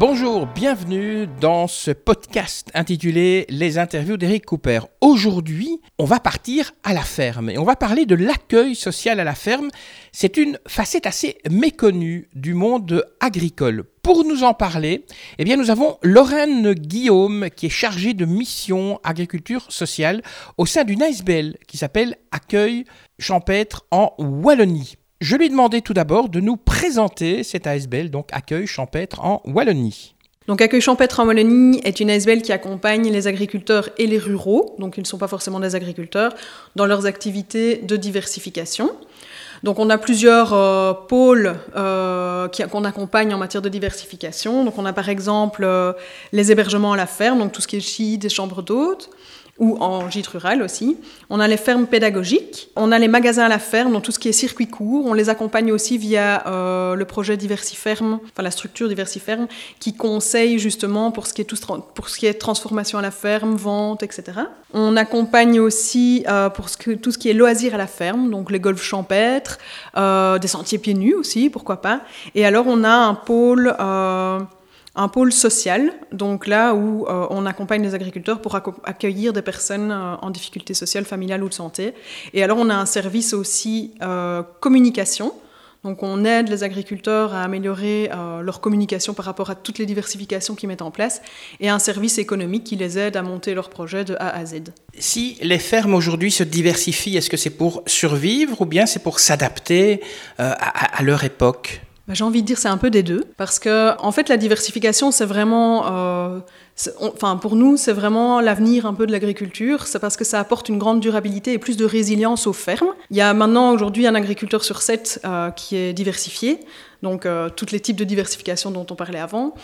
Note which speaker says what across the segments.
Speaker 1: Bonjour, bienvenue dans ce podcast intitulé Les interviews d'Eric Cooper. Aujourd'hui, on va partir à la ferme et on va parler de l'accueil social à la ferme. C'est une facette assez méconnue du monde agricole. Pour nous en parler, eh bien, nous avons Lorraine Guillaume qui est chargée de mission agriculture sociale au sein d'une ASBL qui s'appelle Accueil champêtre en Wallonie. Je lui ai demandé tout d'abord de nous présenter cette ASBL, donc Accueil champêtre en Wallonie.
Speaker 2: Donc Accueil champêtre en Wallonie est une ASBL qui accompagne les agriculteurs et les ruraux, donc ils ne sont pas forcément des agriculteurs, dans leurs activités de diversification. Donc on a plusieurs euh, pôles euh, qu'on accompagne en matière de diversification. Donc on a par exemple euh, les hébergements à la ferme, donc tout ce qui est gîte et chambres d'hôtes, ou en gîte rural aussi. On a les fermes pédagogiques, on a les magasins à la ferme, donc tout ce qui est circuit court. On les accompagne aussi via euh, le projet Diversiferme, enfin la structure Diversiferme, qui conseille justement pour ce qui est, tout, pour ce qui est transformation à la ferme, vente, etc. On accompagne aussi euh, pour ce que, tout ce qui est loisirs à la ferme, donc les golfs champêtres, euh, des sentiers pieds nus aussi, pourquoi pas. Et alors on a un pôle... un pôle social, donc là où euh, on accompagne les agriculteurs pour accueillir des personnes euh, en difficulté sociale, familiale ou de santé. Et alors on a un service aussi euh, communication. Donc on aide les agriculteurs à améliorer leur communication par rapport à toutes les diversifications qu'ils mettent en place et un service économique qui les aide à monter leurs projets de A à Z.
Speaker 1: Si les fermes aujourd'hui se diversifient, est-ce que c'est pour survivre ou bien c'est pour s'adapter à leur époque?
Speaker 2: Bah, J'ai envie de dire c'est un peu des deux, parce que en fait la diversification c'est vraiment, euh, enfin pour nous c'est vraiment l'avenir un peu de l'agriculture, c'est parce que ça apporte une grande durabilité et plus de résilience aux fermes. Il y a maintenant aujourd'hui un agriculteur sur sept euh, qui est diversifié, donc euh, tous les types de diversification dont on parlait avant,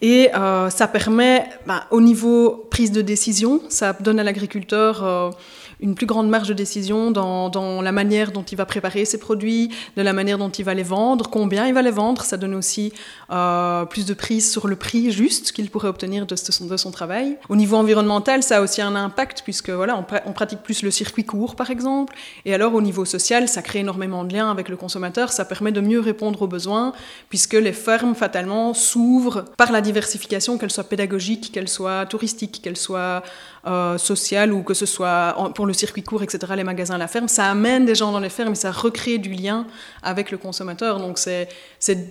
Speaker 2: et euh, ça permet bah, au niveau prise de décision, ça donne à l'agriculteur une plus grande marge de décision dans, la manière dont il va préparer ses produits, de la manière dont il va les vendre, combien il va les vendre. Ça donne aussi plus de prise sur le prix juste qu'il pourrait obtenir de de son travail. Au niveau environnemental, ça a aussi un impact puisque voilà, on, pra- on pratique plus le circuit court par exemple. Et alors au niveau social, ça crée énormément de liens avec le consommateur. Ça permet de mieux répondre aux besoins puisque les fermes fatalement s'ouvrent par la diversification, qu'elle soit pédagogique, qu'elle soit touristique, qu'elle soit euh, sociale ou que ce soit pour le circuit court, etc., les magasins à la ferme, ça amène des gens dans les fermes et ça recrée du lien avec le consommateur. Donc c'est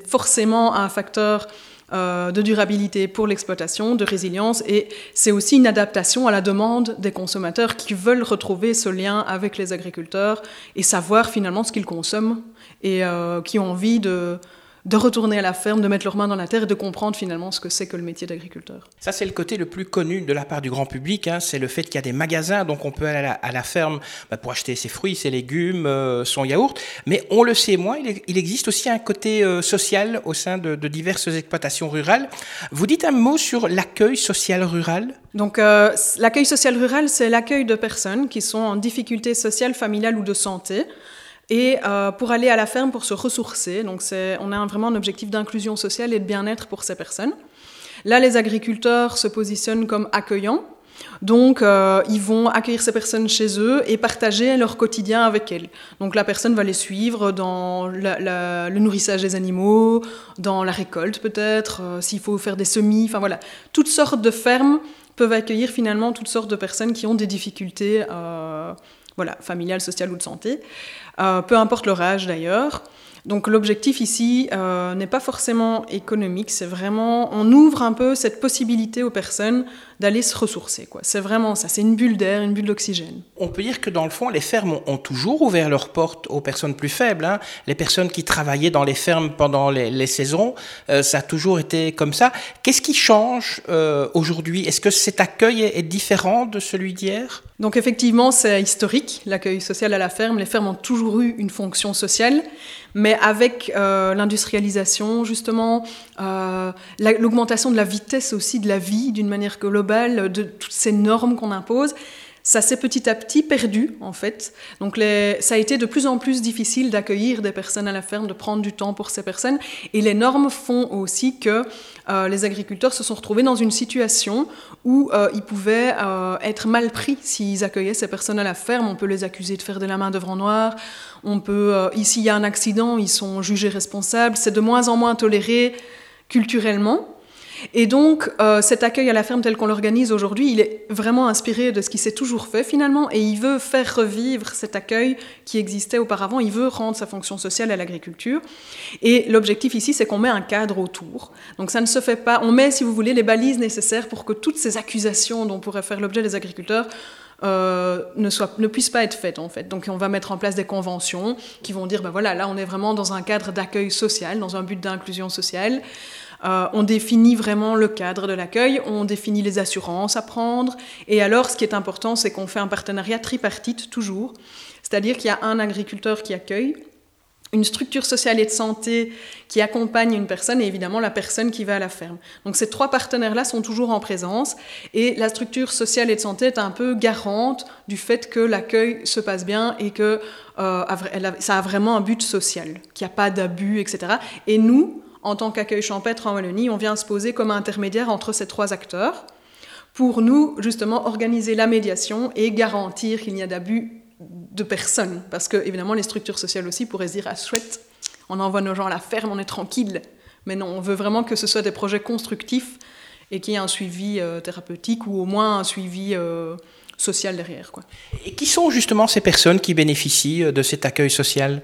Speaker 2: forcément un facteur euh, de durabilité pour l'exploitation, de résilience, et c'est aussi une adaptation à la demande des consommateurs qui veulent retrouver ce lien avec les agriculteurs et savoir finalement ce qu'ils consomment et euh, qui ont envie de, de retourner à la ferme, de mettre leurs mains dans la terre et de comprendre finalement ce que c'est que le métier d'agriculteur.
Speaker 1: Ça, c'est le côté le plus connu de la part du grand public. hein, c'est le fait qu'il y a des magasins, donc on peut aller à la, à la ferme bah, pour acheter ses fruits, ses légumes, euh, son yaourt. Mais on le sait moins, il, il existe aussi un côté euh, social au sein de, de diverses exploitations rurales. Vous dites un mot sur l'accueil social rural?
Speaker 2: Donc, euh, l'accueil social rural, c'est l'accueil de personnes qui sont en difficulté sociale, familiale ou de santé. Et euh, pour aller à la ferme pour se ressourcer, donc on a vraiment un objectif d'inclusion sociale et de bien-être pour ces personnes. Là, les agriculteurs se positionnent comme accueillants. Donc, euh, ils vont accueillir ces personnes chez eux et partager leur quotidien avec elles. Donc, la personne va les suivre dans le nourrissage des animaux, dans la récolte peut-être, euh, s'il faut faire des semis, enfin voilà. Toutes sortes de fermes peuvent accueillir finalement toutes sortes de personnes qui ont des difficultés voilà, familiales, sociales ou de santé, euh, peu importe leur âge d'ailleurs. Donc l'objectif ici euh, n'est pas forcément économique, c'est vraiment, on ouvre un peu cette possibilité aux personnes d'aller se ressourcer. quoi. C'est vraiment ça, c'est une bulle d'air, une bulle d'oxygène.
Speaker 1: On peut dire que dans le fond, les fermes ont, ont toujours ouvert leurs portes aux personnes plus faibles. hein. Les personnes qui travaillaient dans les fermes pendant les, les saisons, euh, ça a toujours été comme ça. Qu'est-ce qui change euh, aujourd'hui? Est-ce que cet accueil est, est différent de celui d'hier?
Speaker 2: Donc effectivement, c'est historique, l'accueil social à la ferme. Les fermes ont toujours eu une fonction sociale, mais avec euh, l'industrialisation, justement, la- l'augmentation de la vitesse aussi de la vie d'une manière globale, de toutes ces normes qu'on impose, ça s'est petit à petit perdu en fait. Donc ça a été de plus en plus difficile d'accueillir des personnes à la ferme, de prendre du temps pour ces personnes. Et les normes font aussi que euh, les agriculteurs se sont retrouvés dans une situation où euh, ils pouvaient euh, être mal pris s'ils accueillaient ces personnes à la ferme. On peut les accuser de faire de la main d'œuvre en noir. On peut, ici il y a un accident, ils sont jugés responsables. C'est de moins en moins toléré culturellement. Et donc, euh, cet accueil à la ferme tel qu'on l'organise aujourd'hui, il est vraiment inspiré de ce qui s'est toujours fait finalement, et il veut faire revivre cet accueil qui existait auparavant, il veut rendre sa fonction sociale à l'agriculture. Et l'objectif ici, c'est qu'on met un cadre autour. Donc ça ne se fait pas, on met, si vous voulez, les balises nécessaires pour que toutes ces accusations dont pourraient faire l'objet les agriculteurs euh, ne, soit, ne puissent pas être faites en fait. Donc on va mettre en place des conventions qui vont dire, ben voilà, là on est vraiment dans un cadre d'accueil social, dans un but d'inclusion sociale. Euh, on définit vraiment le cadre de l'accueil, on définit les assurances à prendre. Et alors, ce qui est important, c'est qu'on fait un partenariat tripartite toujours. C'est-à-dire qu'il y a un agriculteur qui accueille, une structure sociale et de santé qui accompagne une personne et évidemment la personne qui va à la ferme. Donc ces trois partenaires-là sont toujours en présence et la structure sociale et de santé est un peu garante du fait que l'accueil se passe bien et que euh, ça a vraiment un but social, qu'il n'y a pas d'abus, etc. Et nous, en tant qu'accueil champêtre en Wallonie, on vient se poser comme intermédiaire entre ces trois acteurs pour nous, justement, organiser la médiation et garantir qu'il n'y a d'abus de personne. Parce que, évidemment, les structures sociales aussi pourraient se dire Ah, chouette, on envoie nos gens à la ferme, on est tranquille. Mais non, on veut vraiment que ce soit des projets constructifs et qu'il y ait un suivi euh, thérapeutique ou au moins un suivi euh, social derrière.
Speaker 1: Et qui sont justement ces personnes qui bénéficient euh, de cet accueil social?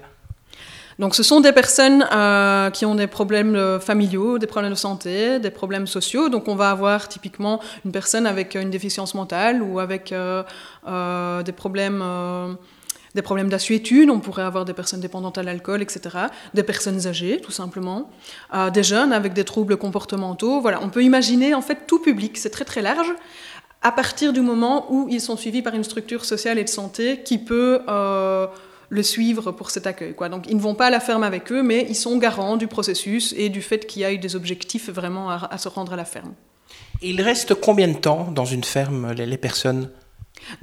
Speaker 2: Donc ce sont des personnes euh, qui ont des problèmes euh, familiaux, des problèmes de santé, des problèmes sociaux. Donc on va avoir typiquement une personne avec une déficience mentale ou avec euh, des problèmes des problèmes d'assuétude, on pourrait avoir des personnes dépendantes à l'alcool, etc., des personnes âgées, tout simplement, des jeunes avec des troubles comportementaux. Voilà, on peut imaginer en fait tout public, c'est très très large, à partir du moment où ils sont suivis par une structure sociale et de santé qui peut le suivre pour cet accueil. Quoi. Donc ils ne vont pas à la ferme avec eux, mais ils sont garants du processus et du fait qu'il y ait des objectifs vraiment à, se rendre à la ferme.
Speaker 1: il reste combien de temps dans une ferme, les, personnes?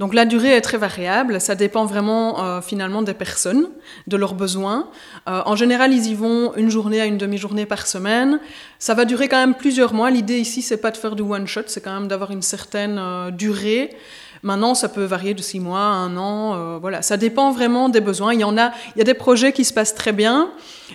Speaker 2: Donc la durée est très variable, ça dépend vraiment euh, finalement des personnes, de leurs besoins. Euh, en général, ils y vont une journée à une demi-journée par semaine. Ça va durer quand même plusieurs mois. L'idée ici, c'est pas de faire du one shot, c'est quand même d'avoir une certaine euh, durée. Maintenant, ça peut varier de six mois, un an, euh, voilà. Ça dépend vraiment des besoins. Il y en a, il y a des projets qui se passent très bien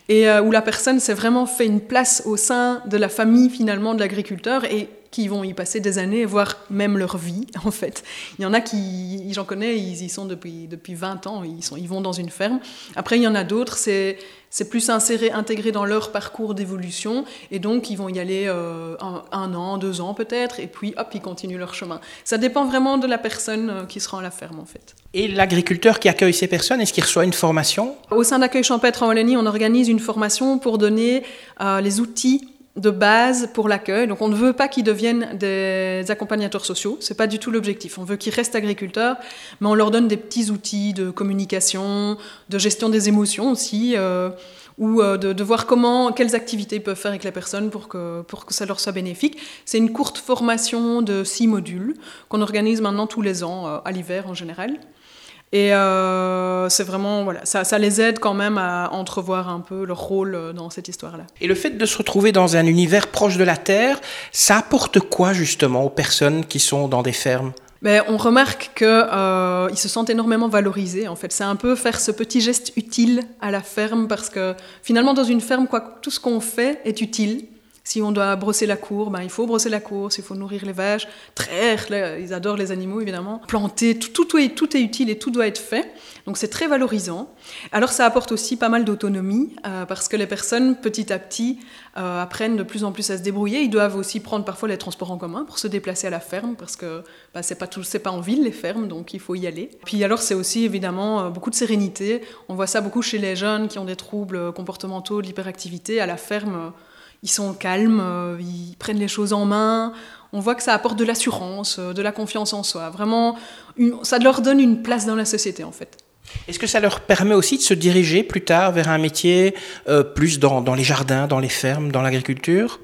Speaker 2: et euh, où la personne s'est vraiment fait une place au sein de la famille finalement de l'agriculteur et qui vont y passer des années, voire même leur vie, en fait. Il y en a qui, j'en connais, ils y sont depuis, depuis 20 ans, ils, sont, ils vont dans une ferme. Après, il y en a d'autres, c'est, c'est plus inséré, intégré dans leur parcours d'évolution, et donc ils vont y aller euh, un, an, deux ans peut-être, et puis hop, ils continuent leur chemin. Ça dépend vraiment de la personne euh, qui sera à la ferme, en fait.
Speaker 1: Et l'agriculteur qui accueille ces personnes, est-ce qu'il reçoit une formation?
Speaker 2: Au sein d'Accueil Champêtre en Wallonie, on organise une formation pour donner euh, les outils de base pour l'accueil. Donc on ne veut pas qu'ils deviennent des accompagnateurs sociaux, c'est pas du tout l'objectif. On veut qu'ils restent agriculteurs, mais on leur donne des petits outils de communication, de gestion des émotions aussi, euh, ou euh, de, voir comment, quelles activités ils peuvent faire avec les personnes pour que, pour que ça leur soit bénéfique. C'est une courte formation de six modules qu'on organise maintenant tous les ans, euh, à l'hiver en général. Et euh, c'est vraiment, voilà, ça, ça, les aide quand même à entrevoir un peu leur rôle euh, dans cette histoire-là.
Speaker 1: Et le fait de se retrouver dans un univers proche de la Terre, ça apporte quoi justement aux personnes qui sont dans des fermes?
Speaker 2: Ben, on remarque qu'ils euh, se sentent énormément valorisés. En fait, c'est un peu faire ce petit geste utile à la ferme parce que finalement, dans une ferme, quoi, tout ce qu'on fait est utile. Si on doit brosser la cour, ben, il faut brosser la cour. S'il faut nourrir les vaches, traire, ils adorent les animaux évidemment. Planter, tout, tout, est, tout est utile et tout doit être fait. Donc c'est très valorisant. Alors ça apporte aussi pas mal d'autonomie euh, parce que les personnes petit à petit euh, apprennent de plus en plus à se débrouiller. Ils doivent aussi prendre parfois les transports en commun pour se déplacer à la ferme parce que ben, c'est pas tout, c'est pas en ville les fermes donc il faut y aller. Puis alors c'est aussi évidemment euh, beaucoup de sérénité. On voit ça beaucoup chez les jeunes qui ont des troubles comportementaux, de l'hyperactivité à la ferme ils sont calmes, euh, ils prennent les choses en main. On voit que ça apporte de l'assurance, euh, de la confiance en soi. Vraiment, ça leur donne une place dans la société, en fait.
Speaker 1: Est-ce que ça leur permet aussi de se diriger plus tard vers un métier euh, plus dans, les jardins, dans les fermes, dans l'agriculture?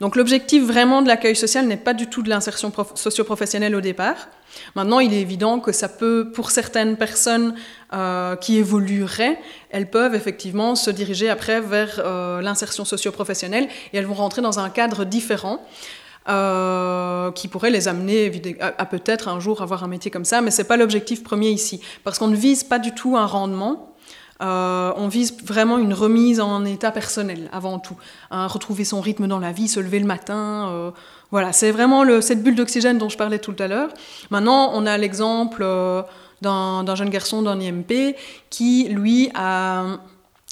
Speaker 2: Donc l'objectif vraiment de l'accueil social n'est pas du tout de l'insertion socio-professionnelle au départ. Maintenant, il est évident que ça peut, pour certaines personnes euh, qui évolueraient, elles peuvent effectivement se diriger après vers euh, l'insertion socio-professionnelle et elles vont rentrer dans un cadre différent. Euh, qui pourrait les amener à, peut-être un jour avoir un métier comme ça, mais ce n'est pas l'objectif premier ici, parce qu'on ne vise pas du tout un rendement, euh, on vise vraiment une remise en état personnel avant tout, retrouver son rythme dans la vie, se lever le matin. Euh, voilà, c'est vraiment cette bulle d'oxygène dont je parlais tout à l'heure. Maintenant, on a l'exemple euh, d'un jeune garçon d'un IMP qui, lui, a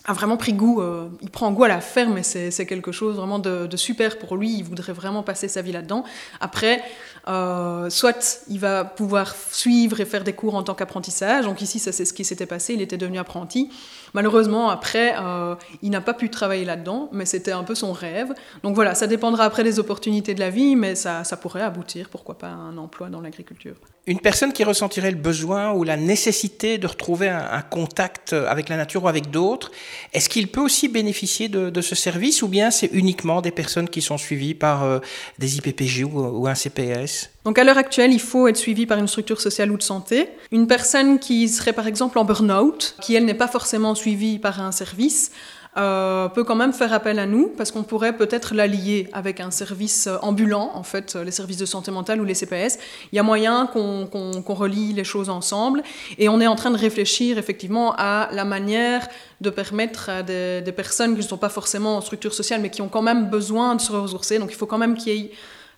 Speaker 2: vraiment pris goût, il prend goût à la ferme et c'est quelque chose vraiment de, super pour lui, il voudrait vraiment passer sa vie là-dedans. Après, euh, soit il va pouvoir suivre et faire des cours en tant qu'apprentissage, donc ici ça c'est ce qui s'était passé, il était devenu apprenti. Malheureusement après, euh, il n'a pas pu travailler là-dedans, mais c'était un peu son rêve. Donc voilà, ça dépendra après des opportunités de la vie, mais ça, pourrait aboutir, pourquoi pas, à un emploi dans l'agriculture.
Speaker 1: Une personne qui ressentirait le besoin ou la nécessité de retrouver un, contact avec la nature ou avec d'autres, est-ce qu'il peut aussi bénéficier de, ce service ou bien c'est uniquement des personnes qui sont suivies par euh, des IPPG ou, un CPS
Speaker 2: donc à l'heure actuelle, il faut être suivi par une structure sociale ou de santé. Une personne qui serait par exemple en burn-out, qui elle n'est pas forcément suivie par un service, euh, peut quand même faire appel à nous parce qu'on pourrait peut-être l'allier avec un service euh, ambulant, en fait, euh, les services de santé mentale ou les CPS. Il y a moyen qu'on relie les choses ensemble et on est en train de réfléchir effectivement à la manière de permettre à des, des personnes qui ne sont pas forcément en structure sociale mais qui ont quand même besoin de se ressourcer. Donc il faut quand même qu'il y ait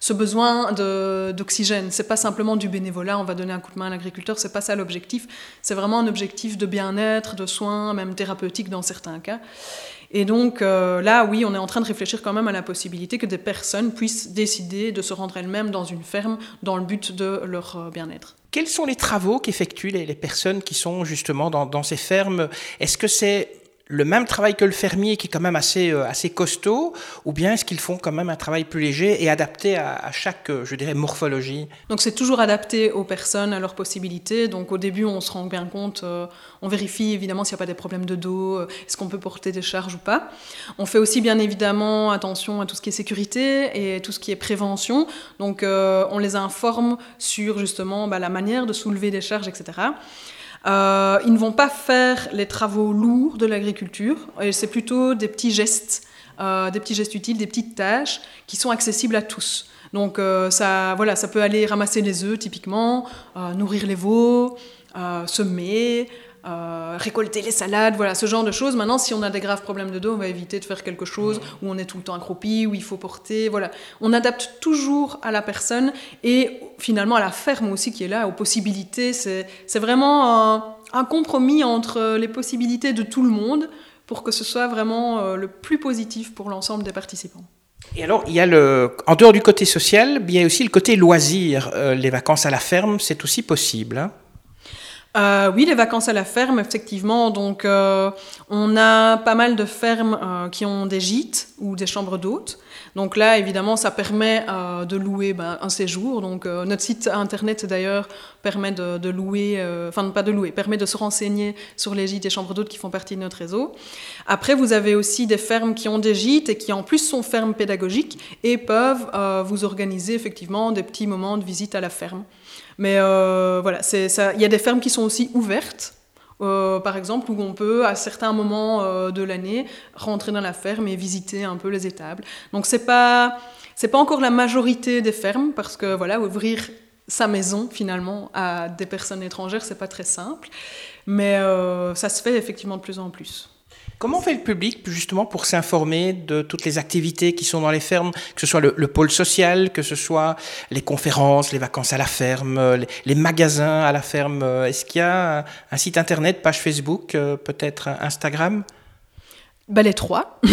Speaker 2: ce besoin d'oxygène. C'est pas simplement du bénévolat, on va donner un coup de main à l'agriculteur, c'est pas ça l'objectif. C'est vraiment un objectif de bien-être, de soins, même thérapeutique dans certains cas. Et donc euh, là, oui, on est en train de réfléchir quand même à la possibilité que des personnes puissent décider de se rendre elles-mêmes dans une ferme dans le but de leur euh, bien-être.
Speaker 1: Quels sont les travaux qu'effectuent les, personnes qui sont justement dans, dans ces fermes? Est-ce que c'est le même travail que le fermier qui est quand même assez, euh, assez costaud, ou bien est-ce qu'ils font quand même un travail plus léger et adapté à, chaque, euh, je dirais, morphologie
Speaker 2: Donc c'est toujours adapté aux personnes, à leurs possibilités. Donc au début, on se rend bien compte, euh, on vérifie évidemment s'il n'y a pas des problèmes de dos, est-ce qu'on peut porter des charges ou pas. On fait aussi bien évidemment attention à tout ce qui est sécurité et tout ce qui est prévention. Donc on les informe sur justement bah, la manière de soulever des charges, etc. Euh, ils ne vont pas faire les travaux lourds de l'agriculture, c'est plutôt des petits gestes, euh, des petits gestes utiles, des petites tâches qui sont accessibles à tous. Donc euh, ça, voilà, ça peut aller ramasser les œufs typiquement, nourrir les veaux, semer, euh, récolter les salades, voilà, ce genre de choses. Maintenant, si on a des graves problèmes de dos, on va éviter de faire quelque chose où on est tout le temps accroupi, où il faut porter, voilà. On adapte toujours à la personne et finalement à la ferme aussi qui est là, aux possibilités. C'est vraiment un, compromis entre les possibilités de tout le monde pour que ce soit vraiment euh, le plus positif pour l'ensemble des participants.
Speaker 1: Et alors, il y a le, en dehors du côté social, il y a aussi le côté loisir. Euh, les vacances à la ferme, c'est aussi possible. Hein?
Speaker 2: Euh, oui, les vacances à la ferme, effectivement. Donc, euh, on a pas mal de fermes euh, qui ont des gîtes ou des chambres d'hôtes. Donc là, évidemment, ça permet de louer ben, un séjour. Donc, notre site internet, d'ailleurs, permet de, louer, enfin, pas de louer, permet de se renseigner sur les gîtes et chambres d'hôtes qui font partie de notre réseau. Après, vous avez aussi des fermes qui ont des gîtes et qui, en plus, sont fermes pédagogiques et peuvent vous organiser, effectivement, des petits moments de visite à la ferme. Mais euh, voilà, il y a des fermes qui sont aussi ouvertes. Euh, par exemple, où on peut, à certains moments euh, de l'année, rentrer dans la ferme et visiter un peu les étables. Donc, c'est pas, c'est pas encore la majorité des fermes, parce que voilà, ouvrir sa maison finalement à des personnes étrangères, c'est pas très simple, mais ça se fait effectivement de plus en plus.
Speaker 1: Comment fait le public justement pour s'informer de toutes les activités qui sont dans les fermes, que ce soit le, pôle social, que ce soit les conférences, les vacances à la ferme, les, magasins à la ferme? Est-ce qu'il y a un, site internet, page Facebook, euh, peut-être Instagram?
Speaker 2: Bah, Les trois.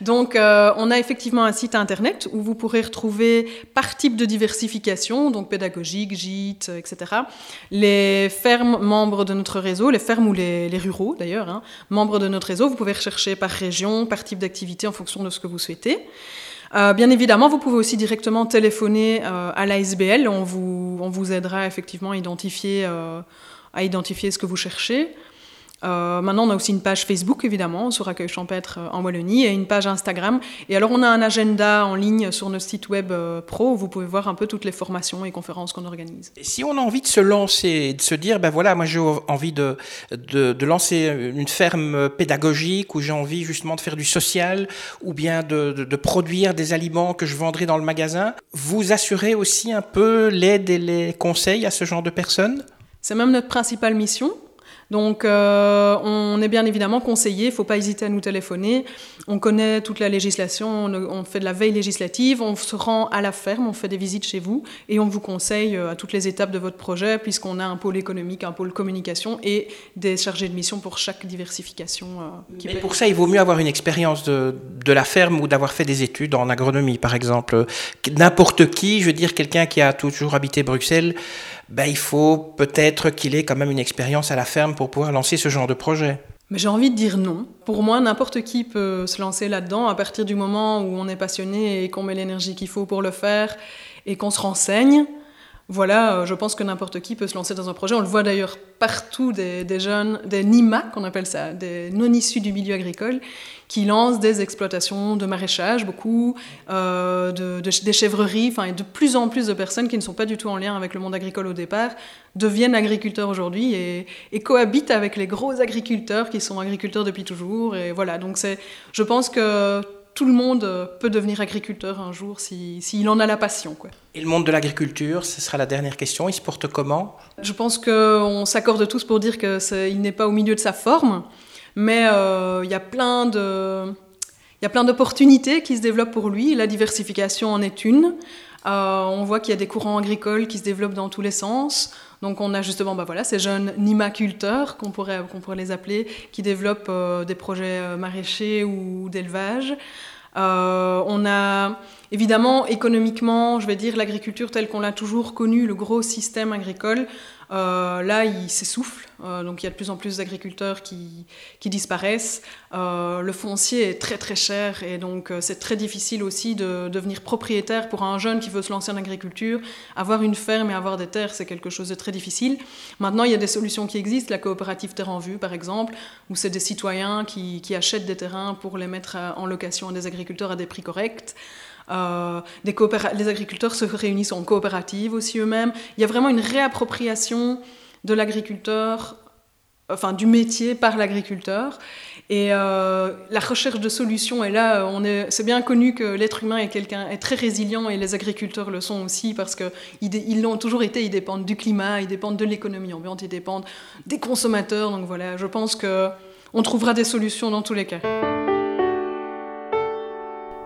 Speaker 2: donc, euh, on a effectivement un site internet où vous pourrez retrouver par type de diversification, donc pédagogique, gîte, etc., les fermes membres de notre réseau, les fermes ou les, ruraux d'ailleurs, hein, membres de notre réseau. Vous pouvez rechercher par région, par type d'activité en fonction de ce que vous souhaitez. Euh, bien évidemment, vous pouvez aussi directement téléphoner euh, à l'ASBL. On vous, on vous aidera effectivement à identifier, à identifier ce que vous cherchez. Euh, maintenant, on a aussi une page Facebook, évidemment, sur Accueil Champêtre euh, en Wallonie, et une page Instagram. Et alors, on a un agenda en ligne sur notre site web euh, pro, où vous pouvez voir un peu toutes les formations et conférences qu'on organise.
Speaker 1: si on a envie de se lancer, de se dire, ben voilà, moi j'ai envie de, de, lancer une ferme pédagogique, où j'ai envie justement de faire du social, ou bien de, de produire des aliments que je vendrai dans le magasin, vous assurez aussi un peu l'aide et les conseils à ce genre de personnes?
Speaker 2: C'est même notre principale mission. Donc, euh, on est bien évidemment conseillé, il ne faut pas hésiter à nous téléphoner. On connaît toute la législation, on, fait de la veille législative, on se rend à la ferme, on fait des visites chez vous et on vous conseille euh, à toutes les étapes de votre projet, puisqu'on a un pôle économique, un pôle communication et des chargés de mission pour chaque diversification.
Speaker 1: Euh, pour ça, il vaut mieux avoir une expérience de, de la ferme ou d'avoir fait des études en agronomie, par exemple. N'importe qui, je veux dire, quelqu'un qui a toujours habité Bruxelles, ben, il faut peut-être qu'il ait quand même une expérience à la ferme pour pouvoir lancer ce genre de projet.
Speaker 2: Mais j'ai envie de dire non. Pour moi, n'importe qui peut se lancer là-dedans à partir du moment où on est passionné et qu'on met l'énergie qu'il faut pour le faire et qu'on se renseigne. Voilà, euh, je pense que n'importe qui peut se lancer dans un projet. On le voit d'ailleurs partout, des, jeunes, des NIMA, qu'on appelle ça, des non issus du milieu agricole, qui lancent des exploitations de maraîchage, beaucoup, euh, de, des chèvreries, enfin, et de plus en plus de personnes qui ne sont pas du tout en lien avec le monde agricole au départ deviennent agriculteurs aujourd'hui et, cohabitent avec les gros agriculteurs qui sont agriculteurs depuis toujours. Et voilà, donc c'est, je pense que tout le monde peut devenir agriculteur un jour s'il si, en a la passion. Quoi.
Speaker 1: Et le monde de l'agriculture, ce sera la dernière question, il se porte comment?
Speaker 2: Je pense qu'on s'accorde tous pour dire qu'il n'est pas au milieu de sa forme. Mais euh, il y a plein de... Il y a plein d'opportunités qui se développent pour lui. La diversification en est une. Euh, on voit qu'il y a des courants agricoles qui se développent dans tous les sens. Donc on a justement bah voilà, ces jeunes nimaculteurs, qu'on pourrait, qu'on pourrait les appeler, qui développent euh, des projets maraîchers ou d'élevage. on a évidemment économiquement, je vais dire, l'agriculture telle qu'on l'a toujours connue, le gros système agricole, euh, là, il s'essouffle, euh, donc il y a de plus en plus d'agriculteurs qui, disparaissent. Euh, le foncier est très très cher et donc c'est très difficile aussi de devenir propriétaire pour un jeune qui veut se lancer en agriculture. Avoir une ferme et avoir des terres, c'est quelque chose de très difficile. Maintenant, il y a des solutions qui existent, la coopérative Terre en Vue par exemple, où c'est des citoyens qui, achètent des terrains pour les mettre en location à des agriculteurs à des prix corrects. Euh, les agriculteurs se réunissent en coopérative aussi eux-mêmes. Il y a vraiment une réappropriation de l'agriculteur, enfin du métier par l'agriculteur. Et euh, la recherche de solutions est là. C'est bien connu que l'être humain est est très résilient et les agriculteurs le sont aussi parce que ils l'ont toujours été. Ils dépendent du climat, ils dépendent de l'économie ambiante, ils dépendent des consommateurs. Donc voilà, je pense que on trouvera des solutions dans tous les cas.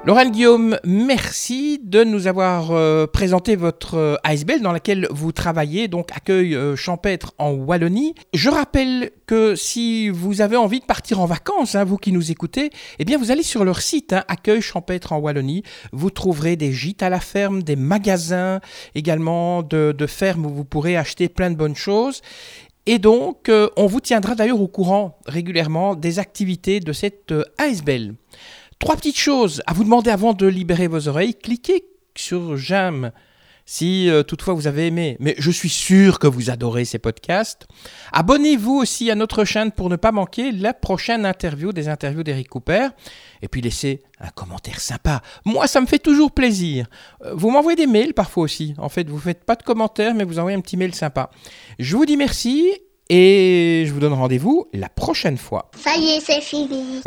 Speaker 1: Laurent Guillaume, merci de nous avoir euh, présenté votre euh, ASBL dans laquelle vous travaillez, donc accueil euh, champêtre en Wallonie. Je rappelle que si vous avez envie de partir en vacances, hein, vous qui nous écoutez, eh bien vous allez sur leur site, hein, accueil champêtre en Wallonie. Vous trouverez des gîtes à la ferme, des magasins également de, de fermes où vous pourrez acheter plein de bonnes choses. Et donc, on vous tiendra d'ailleurs au courant régulièrement des activités de cette ASBL. Trois petites choses à vous demander avant de libérer vos oreilles. Cliquez sur j'aime si euh, toutefois vous avez aimé, mais je suis sûr que vous adorez ces podcasts. Abonnez-vous aussi à notre chaîne pour ne pas manquer la prochaine interview des interviews d'Eric Cooper. Et puis laissez un commentaire sympa. Moi, ça me fait toujours plaisir. Euh, vous m'envoyez des mails parfois aussi. En fait, vous ne faites pas de commentaires, mais vous envoyez un petit mail sympa. Je vous dis merci et je vous donne rendez-vous la prochaine fois.
Speaker 3: Ça y est, c'est fini.